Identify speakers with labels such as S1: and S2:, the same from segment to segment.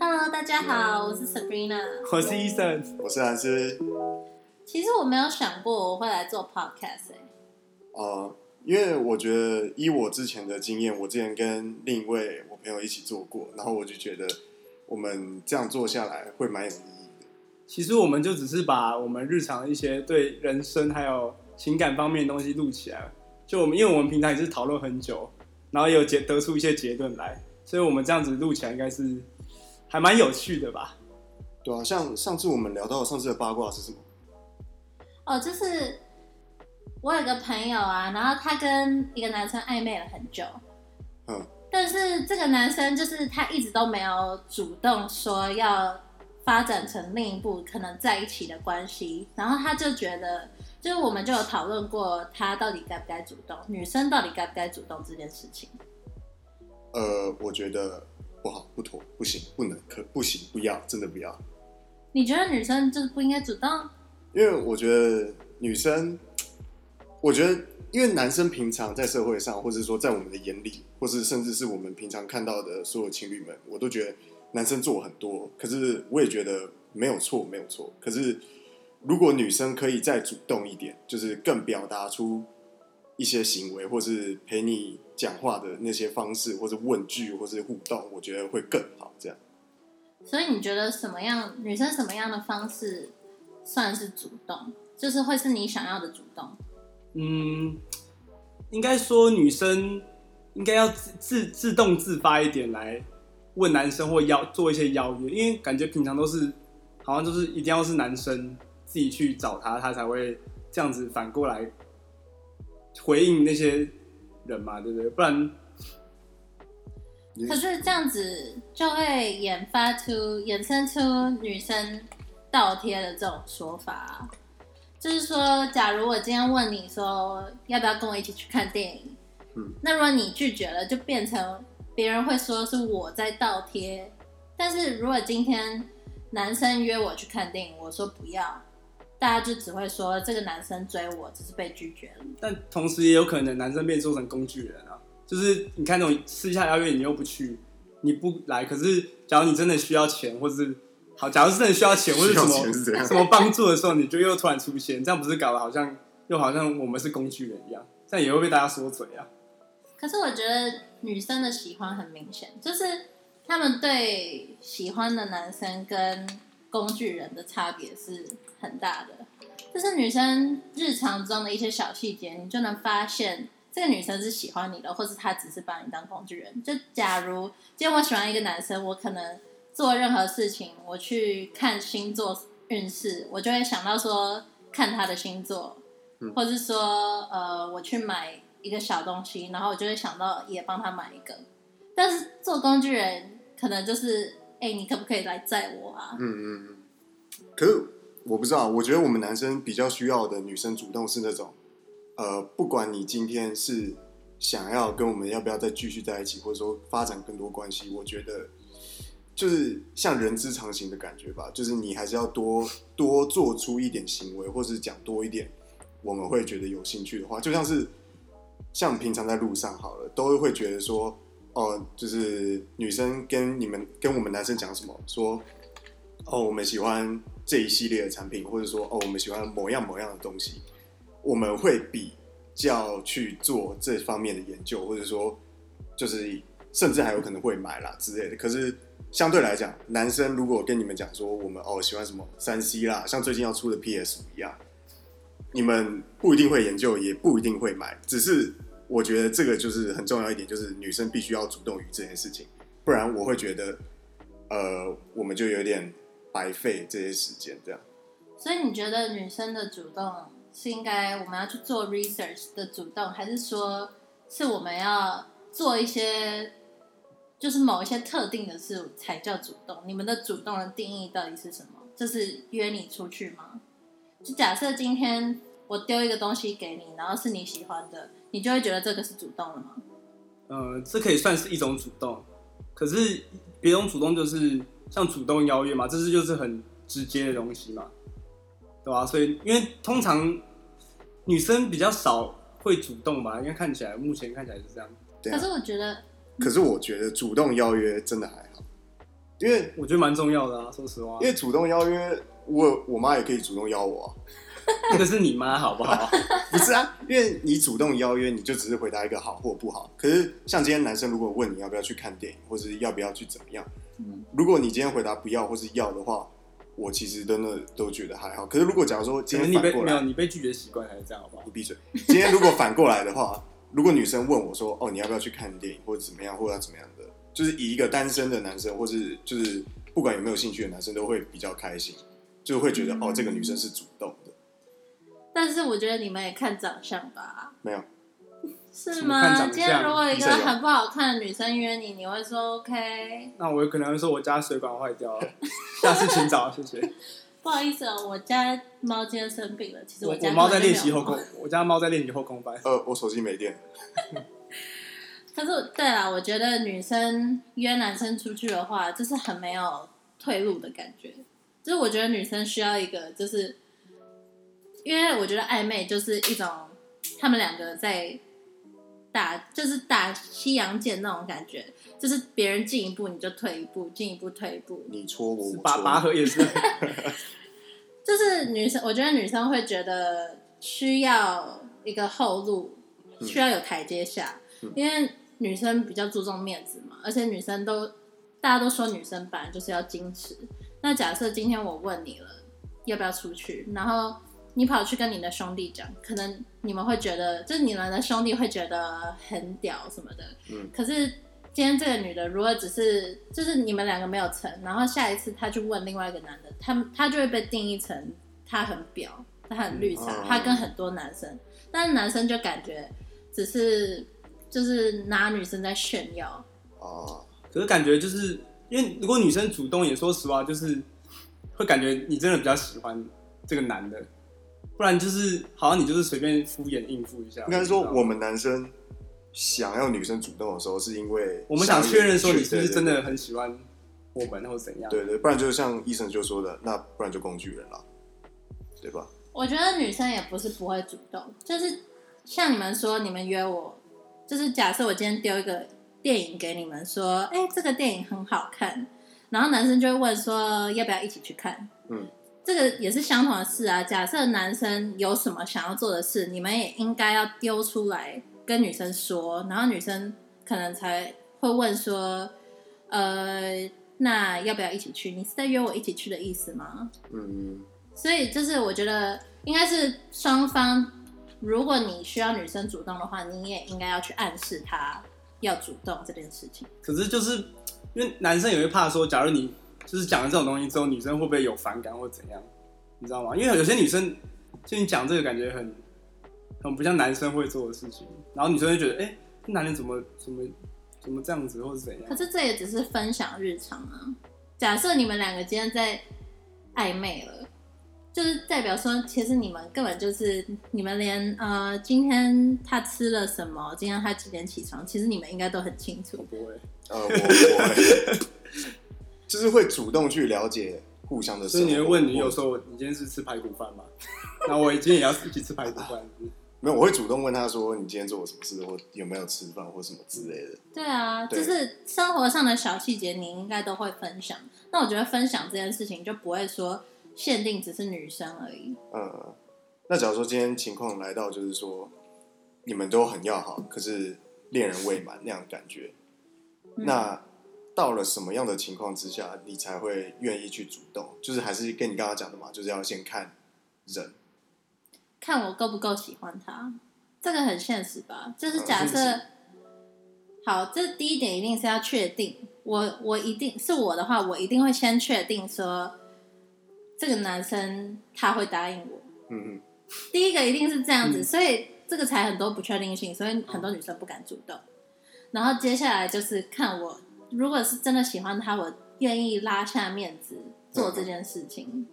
S1: Hello，大家好，我是 Sabrina。
S2: 我是医生，
S3: 我是兰斯。
S1: 其实我没有想过我会来做 podcast 哎、
S3: 呃，因为我觉得依我之前的经验，我之前跟另一位我朋友一起做过，然后我就觉得我们这样做下来会蛮有意义的。
S2: 其实我们就只是把我们日常一些对人生还有情感方面的东西录起来。就我们，因为我们平常也是讨论很久，然后也有结得出一些结论来，所以我们这样子录起来应该是还蛮有趣的吧？
S3: 对啊，像上次我们聊到上次的八卦是什么？
S1: 哦，就是我有个朋友啊，然后他跟一个男生暧昧了很久，
S3: 嗯，
S1: 但是这个男生就是他一直都没有主动说要发展成另一步可能在一起的关系，然后他就觉得，就是我们就有讨论过他到底该不该主动，女生到底该不该主动这件事情。
S3: 呃，我觉得不好，不妥，不行，不能，可不行，不要，真的不要。
S1: 你觉得女生就是不应该主动？
S3: 因为我觉得女生，我觉得因为男生平常在社会上，或者说在我们的眼里，或是甚至是我们平常看到的所有情侣们，我都觉得男生做很多，可是我也觉得没有错，没有错。可是如果女生可以再主动一点，就是更表达出一些行为，或是陪你讲话的那些方式，或是问句，或是互动，我觉得会更好。这样。
S1: 所以你觉得什么样女生什么样的方式算是主动？就是会是你想要的主动？
S2: 嗯，应该说女生应该要自自自动自发一点来问男生或邀做一些邀约，因为感觉平常都是好像就是一定要是男生自己去找他，他才会这样子反过来回应那些人嘛，对不对？不然
S1: 可是这样子就会研发出、衍生出女生倒贴的这种说法啊、就是说，假如我今天问你说要不要跟我一起去看电影，
S3: 嗯，
S1: 那如果你拒绝了，就变成别人会说是我在倒贴。但是如果今天男生约我去看电影，我说不要，大家就只会说这个男生追我只是被拒绝了。
S2: 但同时也有可能男生被做成工具人啊，就是你看那种私下邀约你又不去，你不来，可是假如你真的需要钱，或是好，假如是真的需要钱或者什么什么帮助的时候，你就又突然出现，这样不是搞得好像又好像我们是工具人一样，这样也会被大家说嘴啊。
S1: 可是我觉得女生的喜欢很明显，就是他们对喜欢的男生跟工具人的差别是很大的。就是女生日常中的一些小细节，你就能发现这个女生是喜欢你的，或是她只是把你当工具人。就假如今天我喜欢一个男生，我可能做任何事情，我去看星座运势，我就会想到说看他的星座，或是说呃我去买一个小东西，然后我就会想到也帮他买一个。但是做工具人可能就是，哎、你可不可以来载我啊？
S3: 嗯嗯嗯。可是我不知道，我觉得我们男生比较需要的女生主动是那种，呃，不管你今天是想要跟我们要不要再继续在一起，或者说发展更多关系，我觉得就是像人之常情的感觉吧，就是你还是要多多做出一点行为，或是讲多一点，我们会觉得有兴趣的话，就像是像平常在路上好了，都会觉得说，哦，就是女生跟你们跟我们男生讲什么，说，哦，我们喜欢这一系列的产品，或者说，哦，我们喜欢某样某样的东西，我们会比较去做这方面的研究，或者说，就是甚至还有可能会买啦之类的。可是相对来讲，男生如果跟你们讲说，我们哦喜欢什么三 C 啦，像最近要出的 PS 一样，你们不一定会研究，也不一定会买，只是我觉得这个就是很重要一点，就是女生必须要主动于这件事情，不然我会觉得，呃，我们就有点白费这些时间这样。
S1: 所以你觉得女生的主动是应该我们要去做 research 的主动，还是说是我们要做一些就是某一些特定的事才叫主动？你们的主动的定义到底是什么？就是约你出去吗？就假设今天我丢一个东西给你，然后是你喜欢的，你就会觉得这个是主动了吗？
S2: 呃，这可以算是一种主动，可是别种主动就是像主动邀约嘛，这是就是很直接的东西嘛，对吧、所以因为通常女生比较少会主动吧？因为看起来目前看起来是这样。
S3: 对啊
S1: 可是。我觉得，
S3: 可是我觉得主动邀约真的还好，因为
S2: 我觉得蛮重要的啊，说实话
S3: 因。为主动邀约，我我妈也可以主动邀我、啊。
S2: 那个是你妈好不好？
S3: 不是啊，因为你主动邀约，你就只是回答一个好或不好。可是像今天男生如果问你要不要去看电影，或是要不要去怎么样，
S1: 嗯
S3: 如果你今天回答不要或是要的话，我其实真的都觉得还好。可是如果假如说今天
S2: 你被没有你被拒绝习惯还是这样，好不好
S3: 你？闭嘴。今天如果反过来的话，如果女生问我说：“哦，你要不要去看电影，或者怎么样，或者怎么样的？”就是以一个单身的男生，或是就是不管有没有兴趣的男生，都会比较开心，就会觉得、哦，这个女生是主动的。
S1: 但是我觉得你们也看长相吧？
S3: 没有，
S1: 是吗？今天如果一个很不好看的女生约你，你会说 OK？
S2: 那我有可能会说我家水管坏掉了，下次请早，谢谢。
S1: 不好意思哦，我家猫今天生病了。其实
S2: 我家猫在练习后空，我家猫在练习后空翻。
S3: 呃，我手机没电。
S1: 可是对啦，我觉得女生约男生出去的话，就是很没有退路的感觉。就是我觉得女生需要一个，就是因为我觉得暧昧就是一种他们两个在打，就是打西洋剑那种感觉，就是别人进一步你就退一步，进一步退一步，
S3: 你戳我，我
S2: 拔拔
S3: 戳
S2: 河也是，
S1: 就是女生，我觉得女生会觉得需要一个后路，
S3: 嗯
S1: 需要有台阶下，
S3: 嗯。
S1: 因为女生比较注重面子嘛，而且女生都大家都说女生本来就是要矜持。那假设今天我问你了，要不要出去，然后你跑去跟你的兄弟讲，可能你们会觉得，就是你们的兄弟会觉得很屌什么的，
S3: 嗯。
S1: 可是今天这个女的如果只是就是你们两个没有成，然后下一次她去问另外一个男的，他们他就会被定义成他很婊，他很绿茶，
S3: 嗯。
S1: 他跟很多男生，但是男生就感觉只是就是拿女生在炫耀，
S3: 哦，
S2: 可是感觉就是因为如果女生主动，也说实话就是会感觉你真的比较喜欢这个男的，不然就是好像你就是随便敷衍应付一下。
S3: 应该说
S2: 你知道吗
S3: 我们男生想要女生主动的时候，是因为
S2: 我们想确认说你是不是真的很喜欢我们或怎样。
S3: 对对，不然就像医生就说的，那不然就工具人了，对吧？
S1: 我觉得女生也不是不会主动，就是像你们说，你们约我，就是假设我今天丢一个电影给你们，说，哎、这个电影很好看，然后男生就会问说，要不要一起去看？
S3: 嗯，
S1: 这个也是相同的事啊。假设男生有什么想要做的事，你们也应该要丢出来跟女生说，然后女生可能才会问说，呃，那要不要一起去？你是在约我一起去的意思吗？
S3: 嗯，
S1: 所以就是我觉得应该是双方，如果你需要女生主动的话，你也应该要去暗示她要主动这件事情。
S2: 可是就是因为男生也会怕说，假如你就是讲了这种东西之后，女生会不会有反感或怎样，你知道吗？因为有些女生就你讲这个感觉很很不像男生会做的事情，然后女生就觉得，哎、这男人怎么怎么怎么这样子，或者怎样
S1: 可？是这也只是分享日常啊。假设你们两个今天在暧昧了，就是代表说，其实你们根本就是你们连呃今天他吃了什么，今天他几点起床，其实你们应该都很清
S2: 我
S1: 楚。
S2: 不会，
S3: 呃，我不会，就是会主动去了解互相的。
S2: 所以你会问女友说，你今天是吃排骨饭吗？那我今天也要一起吃排骨饭。
S3: 没有，我会主动问他说，你今天做了什么事，或有没有吃饭或什么之类的。
S1: 对啊，
S3: 对
S1: 就是生活上的小细节，你应该都会分享。那我觉得分享这件事情就不会说限定只是女生而已。
S3: 嗯，那假如说今天情况来到，就是说你们都很要好，可是恋人未满那样的感觉，
S1: 嗯
S3: 那到了什么样的情况之下，你才会愿意去主动？就是还是跟你刚刚讲的嘛，就是要先看人。
S1: 看我够不够喜欢他，这个很现实吧？就是假
S3: 呃
S1: 设，
S3: 现
S1: 好，这第一点一定是要确定，我我一定是我的话，我一定会先确定说这个男生他会答应我。
S3: 嗯
S1: 第一个一定是这样子，
S2: 嗯
S1: 所以这个才很多不确定性，所以很多女生不敢主动。然后接下来就是看我，如果是真的喜欢他，我愿意拉下面子做这件事情，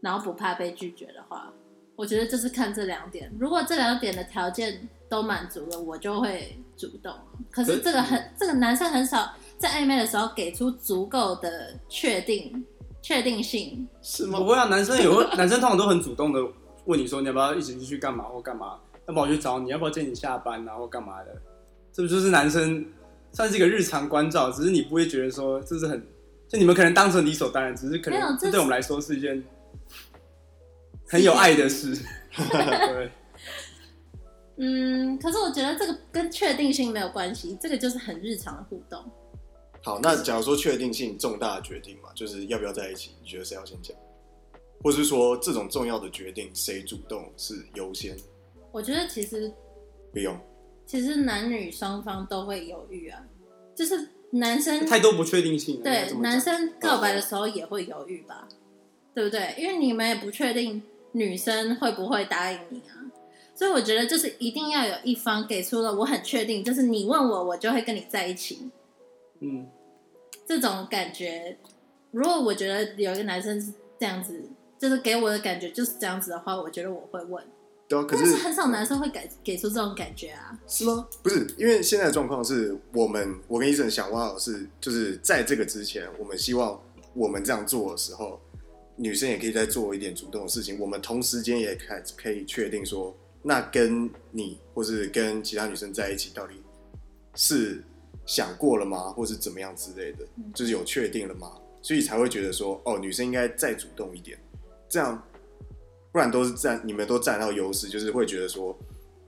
S1: 然后不怕被拒绝的话，我觉得就是看这两点。如果这两点的条件都满足了，我就会主动。可是这个很，这个男生很少在暧昧的时候给出足够的确定、确定性。
S3: 是吗
S2: 不会啊，男生也会，男生通常都很主动的问你说你要不要一起出去干嘛或干嘛，要要不要我去找你？要不要接你下班啊？或干嘛的？这不就是男生算是一个日常关照，只是你不会觉得说这是很，就你们可能当成理所当然，只是可能对我们来说是一件很有爱的事。对，
S1: 嗯，可是我觉得这个跟确定性没有关系，这个就是很日常的互动。
S3: 好，那假如说确定性重大的决定嘛，就是要不要在一起，你觉得谁要先讲？或是说这种重要的决定谁主动是优先？
S1: 我觉得其实
S3: 不用，
S1: 其实男女双方都会犹豫啊，就是男生
S2: 太多不确定性了。
S1: 对男生告白的时候也会犹豫吧，对不对？因为你们也不确定女生会不会答应你啊，所以我觉得就是一定要有一方给出了我很确定，就是你问我，我就会跟你在一起
S2: 嗯，
S1: 这种感觉。如果我觉得有一个男生是这样子，就是给我的感觉就是这样子的话，我觉得我会问，
S3: 对啊，可是
S1: 是很少男生会给给出这种感觉啊。
S3: 是吗？不是，因为现在的状况是我们，我跟医生想挖的是，就是在这个之前，我们希望我们这样做的时候，女生也可以再做一点主动的事情。我们同时间也可可以确定说，那跟你或是跟其他女生在一起，到底是想过了吗，或是怎么样之类的，就是有确定了吗？所以才会觉得说，哦，女生应该再主动一点，这样，不然都是占你们都占到优势，就是会觉得说，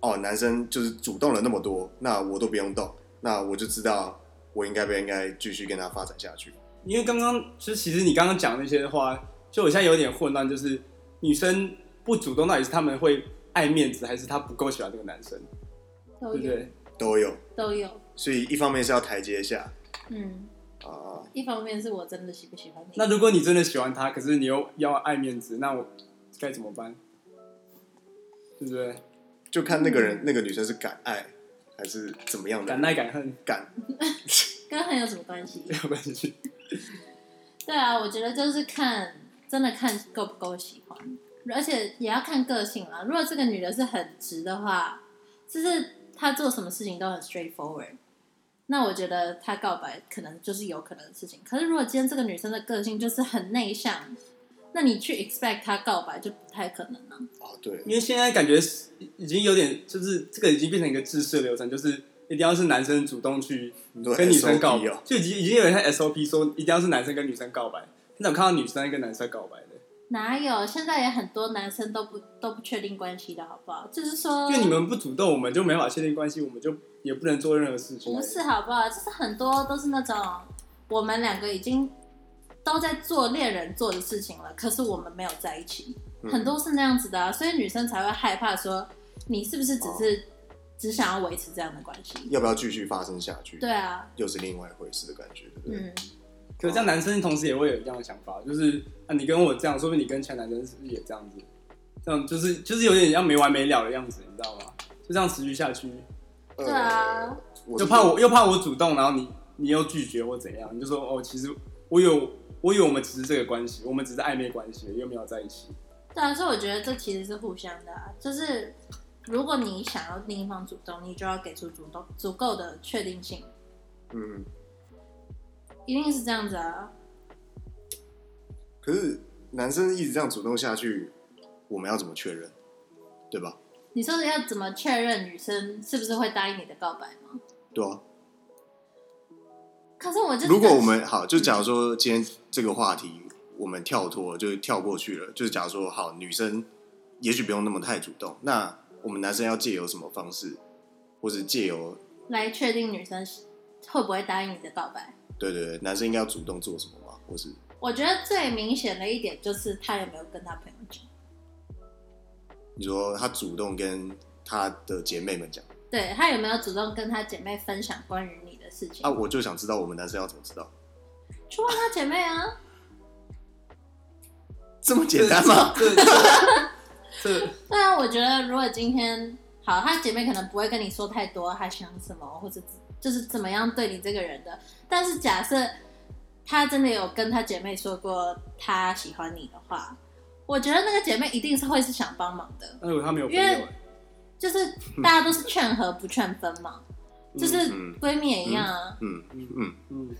S3: 哦，男生就是主动了那么多，那我都不用动，那我就知道我应该不应该继续跟他发展下去。
S2: 因为刚刚就其实你刚刚讲那些话，就我现在有点混乱，就是女生不主动，到底是他们会爱面子，还是她不够喜欢这个男生，
S1: 都有。
S2: 对不对？
S3: 都有，
S1: 都有，
S3: 所以一方面是要台阶下。
S1: 嗯，
S3: 啊、
S1: 一方面是我真的喜不喜欢你，
S2: 那如果你真的喜欢他，可是你又要爱面子，那我该怎么办？对不对？
S3: 就看那个人、那个女生是敢爱还是怎么样的
S2: 敢爱敢恨
S3: 敢。
S1: 跟恨有什么关系？
S2: 没有关系。
S1: 对啊，我觉得就是看，真的看够不够喜欢，而且也要看个性啦。如果这个女的是很直的话，就是她做什么事情都很 straightforward，那我觉得她告白可能就是有可能的事情。可是如果今天这个女生的个性就是很内向，那你去 expect 他告白就不太可能了、
S3: 哦，对，
S2: 因为现在感觉已经有点，就是这个已经变成一个制式的流程，就是一定要是男生主动去跟女生告白
S3: 哦，
S2: 就已经已经有点像 SOP 说一定要是男生跟女生告白。你怎么看到女生跟男生告白的？
S1: 哪有？现在也很多男生都不都不确定关系的好不好？就是说，
S2: 因为你们不主动，我们就没法确定关系，我们就也不能做任何事情。
S1: 不是好不好？就是很多都是那种我们两个已经都在做恋人做的事情了，可是我们没有在一起，
S3: 嗯
S1: 很多是那样子的、啊，所以女生才会害怕说你是不是只是只想要维持这样的关系？
S3: 要不要继续发生下去？
S1: 对，啊，
S3: 又是另外一回事的感觉，对不对？
S1: 嗯，
S2: 可是这样男生同时也会有这样的想法，就是啊，你跟我这样，说不定你跟其他男生是不是也这样子？这样就是就是有点像没完没了的样子，你知道吗？就这样持续下去，
S3: 呃
S1: 对啊，
S3: 我是
S2: 又怕我又怕我主动，然后你你又拒绝或怎样，你就说哦，其实我有我以为我们只是这个关系，我们只是暧昧关系，又没有在一起。
S1: 对啊，所以我觉得这其实是互相的、啊，就是如果你想要另一方主动，你就要给出主动足够的确定性，
S3: 嗯，
S1: 一定是这样子啊。
S3: 可是男生一直这样主动下去，我们要怎么确认？对吧？
S1: 你说的要怎么确认女生是不是会答应你的告白吗？
S3: 对啊。
S1: 可是我就
S3: 如果我们好，就假如说今天这个话题我们跳脱，就是跳过去了，就是假如说好，女生也许不用那么太主动，那我们男生要借由什么方式，或者借由
S1: 来确定女生会不会答应你的告白，
S3: 对对对，男生应该要主动做什么吗？或是
S1: 我觉得最明显的一点就是他有没有跟他朋友讲。
S3: 你说他主动跟他的姐妹们讲
S1: 对他有没有主动跟他姐妹分享关于事情？
S3: 啊，我就想知道我们男生要怎么知道，
S1: 去问他姐妹啊。
S3: 这么简单吗？
S2: 这这这
S1: 对啊，我觉得如果今天好，他姐妹可能不会跟你说太多他想什么，或者就是怎么样对你这个人的。但是假设他真的有跟他姐妹说过他喜欢你的话，我觉得那个姐妹一定是会是想帮忙的，
S2: 那如果他没有
S1: 因为，就是大家都是劝和不劝分嘛，就是
S3: 嗯
S1: 闺蜜也一样啊。
S3: 嗯嗯，
S2: 嗯。
S3: 嗯，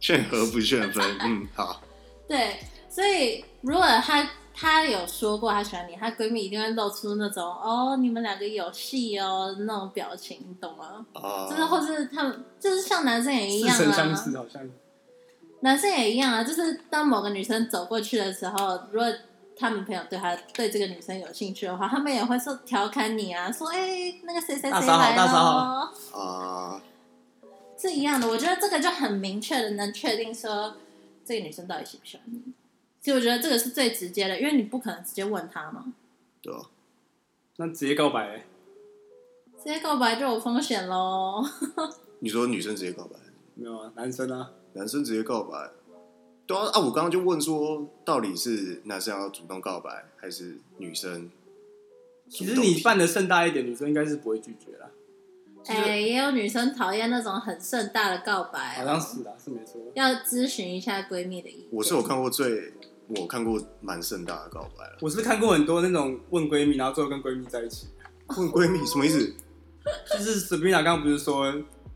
S3: 劝和不劝分，嗯，好，
S1: 对，所以如果她她有说过她喜欢你，她闺蜜一定会露出那种哦，你们两个有戏哦那种表情，你懂吗？
S3: 哦，
S1: 就是或是他们就是像男生也一样
S2: 似曾相
S1: 啊，
S2: 识，好像。
S1: 男生也一样啊，就是当某个女生走过去的时候，如果他们朋友对他对这个女生有兴趣的话，他们也会说调侃你啊，说哎、那个谁谁谁来了，
S3: 啊，
S1: 是一样的。我觉得这个就很明确的能确定说这个女生到底喜不喜欢你。其实我觉得这个是最直接的，因为你不可能直接问他嘛，
S3: 对啊？
S2: 那直接告白、欸，
S1: 直接告白就有风险喽。
S3: 你说女生直接告白，
S2: 没有啊？男生啊，
S3: 男生直接告白，对啊啊！我刚刚就问说，到底是男生要主动告白，还是女生？
S2: 其实你办的盛大一点，女生应该是不会拒绝啦。
S1: 哎、也有女生讨厌那种很盛大的告白、
S2: 好像是啦，是没错。
S1: 要咨询一下闺蜜的意见。
S3: 我是有看过最，我看过蛮盛大的告白了。
S2: 我是看过很多那种问闺蜜，然后最后跟闺蜜在一起。
S3: 问闺蜜什么意思？
S2: 就是 Sabrina 刚刚不是说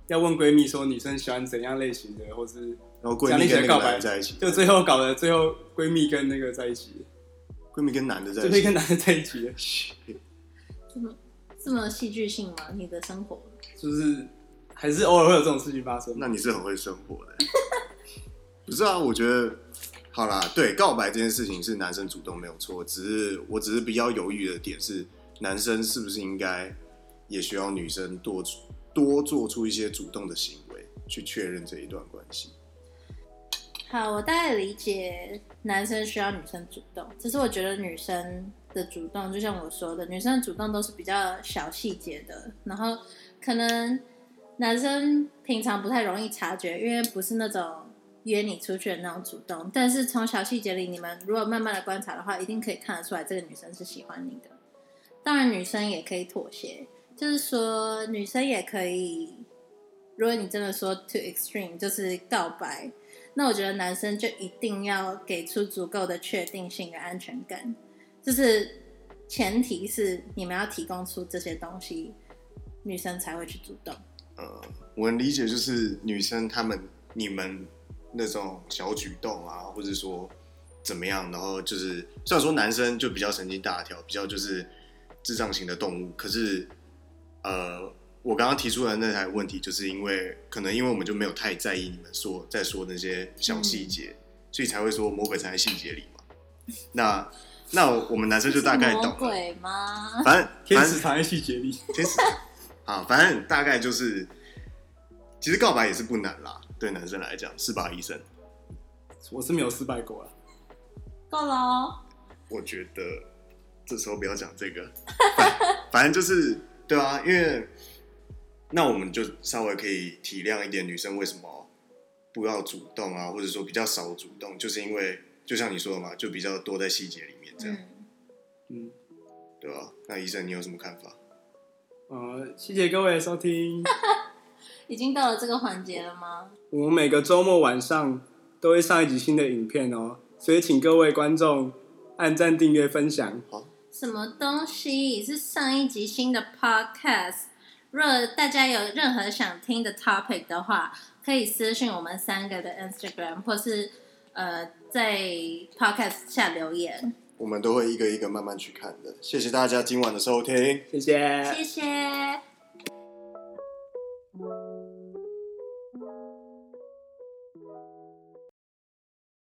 S2: 要问闺蜜说女生喜欢怎样类型的，或是
S3: 然后闺蜜跟那个男的在一起，
S2: 就最后搞得最后闺蜜跟那个在一起，
S3: 闺蜜跟男的在一起
S2: 闺蜜跟，男的在一起的，
S1: 这么这么戏剧性吗？你的生活？
S2: 就是还是偶尔会有这种事情发生。
S3: 那你是很会生活的。不是啊，我觉得好啦，对告白这件事情是男生主动没有错，只是我只是比较犹豫的点是，男生是不是应该也需要女生多多做出一些主动的行为，去确认这一段关系。
S1: 好，我大概理解男生需要女生主动，只是我觉得女生的主动，就像我说的，女生的主动都是比较小细节的，然后可能男生平常不太容易察觉，因为不是那种约你出去的那种主动，但是从小细节里，你们如果慢慢的观察的话，一定可以看得出来这个女生是喜欢你的。当然，女生也可以妥协，就是说女生也可以，如果你真的说 too extreme，就是告白。那我觉得男生就一定要给出足够的确定性跟安全感，就是前提是你们要提供出这些东西，女生才会去主动。
S3: 呃，我能理解，就是女生她们你们那种小举动啊，或者说怎么样，然后就是虽然说男生就比较神经大条，比较就是智障型的动物，可是呃，我刚刚提出的那台问题，就是因为可能因为我们就没有太在意你们说在说那些小细节，所以才会说魔鬼藏在细节里嘛。那那我们男生就大概懂
S1: 魔
S3: 了，
S1: 鬼吗？
S3: 反正
S2: 天
S3: 反正
S2: 使藏在细节里，
S3: 天使 啊，反正大概就是，其实告白也是不难啦，对男生来讲是吧，医生？
S2: 我是没有失败过啊。
S1: 够了哦。
S3: 我觉得这时候不要讲这个，反反正就是对啊，因为那我们就稍微可以体谅一点女生为什么不要主动啊，或者说比较少主动，就是因为就像你说的嘛，就比较多在细节里面这样，
S1: 嗯，
S2: 嗯，
S3: 对吧、那医生你有什么看法？
S2: 呃，谢谢各位收听。
S1: 已经到了这个环节了吗？
S2: 我们每个周末晚上都会上一集新的影片哦，所以请各位观众按赞、订阅、分享。
S1: 什么东西？是上一集新的 podcast。如果大家有任何想听的 topic 的话，可以私信我们三个的 Instagram，或是呃在 podcast 下留言。
S3: 我们都会一个一个慢慢去看的。谢谢大家今晚的收听。
S2: 谢谢。
S1: 谢谢。